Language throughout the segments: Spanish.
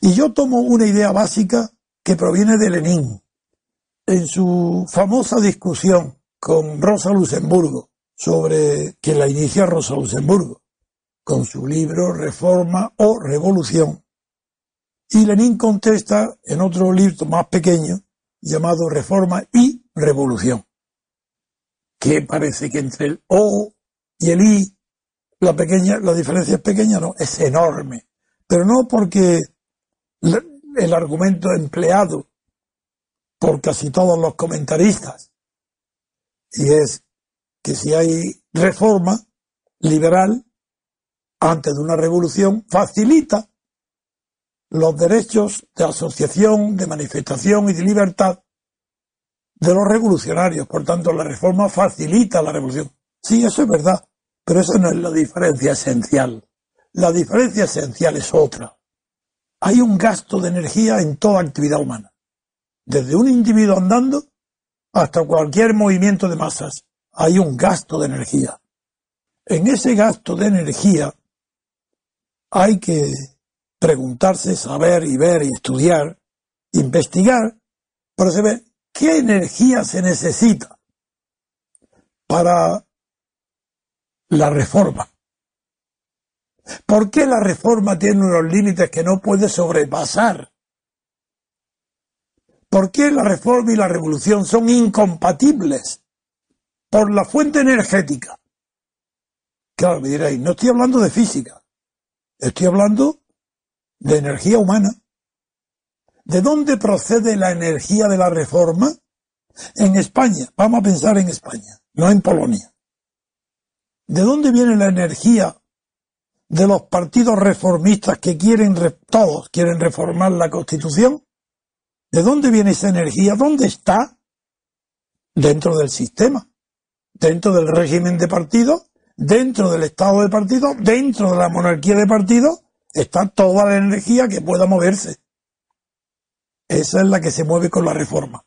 Y yo tomo una idea básica que proviene de Lenin en su famosa discusión con Rosa Luxemburgo sobre que la inicia Rosa Luxemburgo con su libro Reforma o Revolución. Y Lenin contesta en otro libro más pequeño llamado Reforma y Revolución, que parece que entre el O y el I la pequeña, la diferencia es pequeña, no, es enorme. Pero no porque el argumento empleado por casi todos los comentaristas, y es que si hay reforma liberal antes de una revolución, facilita los derechos de asociación, de manifestación y de libertad de los revolucionarios. Por tanto, la reforma facilita la revolución. Sí, eso es verdad, pero eso no es la diferencia esencial. La diferencia esencial es otra. Hay un gasto de energía en toda actividad humana, desde un individuo andando hasta cualquier movimiento de masas. Hay un gasto de energía. En ese gasto de energía hay que preguntarse, saber y ver y estudiar, investigar, para saber qué energía se necesita para la reforma. ¿Por qué la reforma tiene unos límites que no puede sobrepasar? ¿Por qué la reforma y la revolución son incompatibles? Por la fuente energética. Claro, me diréis, no estoy hablando de física, estoy hablando de energía humana. ¿De dónde procede la energía de la reforma? En España, vamos a pensar en España, no en Polonia. ¿De dónde viene la energía de los partidos reformistas que quieren, todos quieren reformar la Constitución? ¿De dónde viene esa energía? ¿Dónde está? Dentro del sistema, dentro del régimen de partido, dentro del estado de partido, dentro de la monarquía de partido, está toda la energía que pueda moverse. Esa es la que se mueve con la reforma.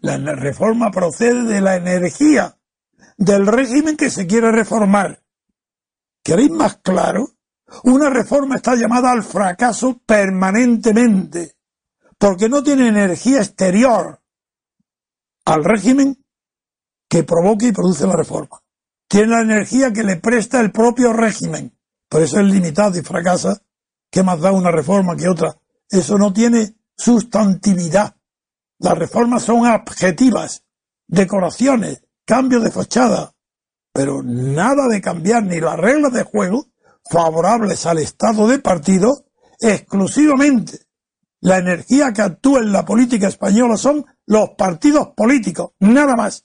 La reforma procede de la energía del régimen que se quiere reformar. ¿Queréis más claro? Una reforma está llamada al fracaso permanentemente, porque no tiene energía exterior al régimen que provoque y produce la reforma. Tiene la energía que le presta el propio régimen. Por eso es limitado y fracasa. ¿Qué más da una reforma que otra? Eso no tiene sustantividad. Las reformas son adjetivas, decoraciones, cambio de fachada, pero nada de cambiar ni las reglas de juego favorables al estado de partido, exclusivamente la energía que actúa en la política española son los partidos políticos, nada más.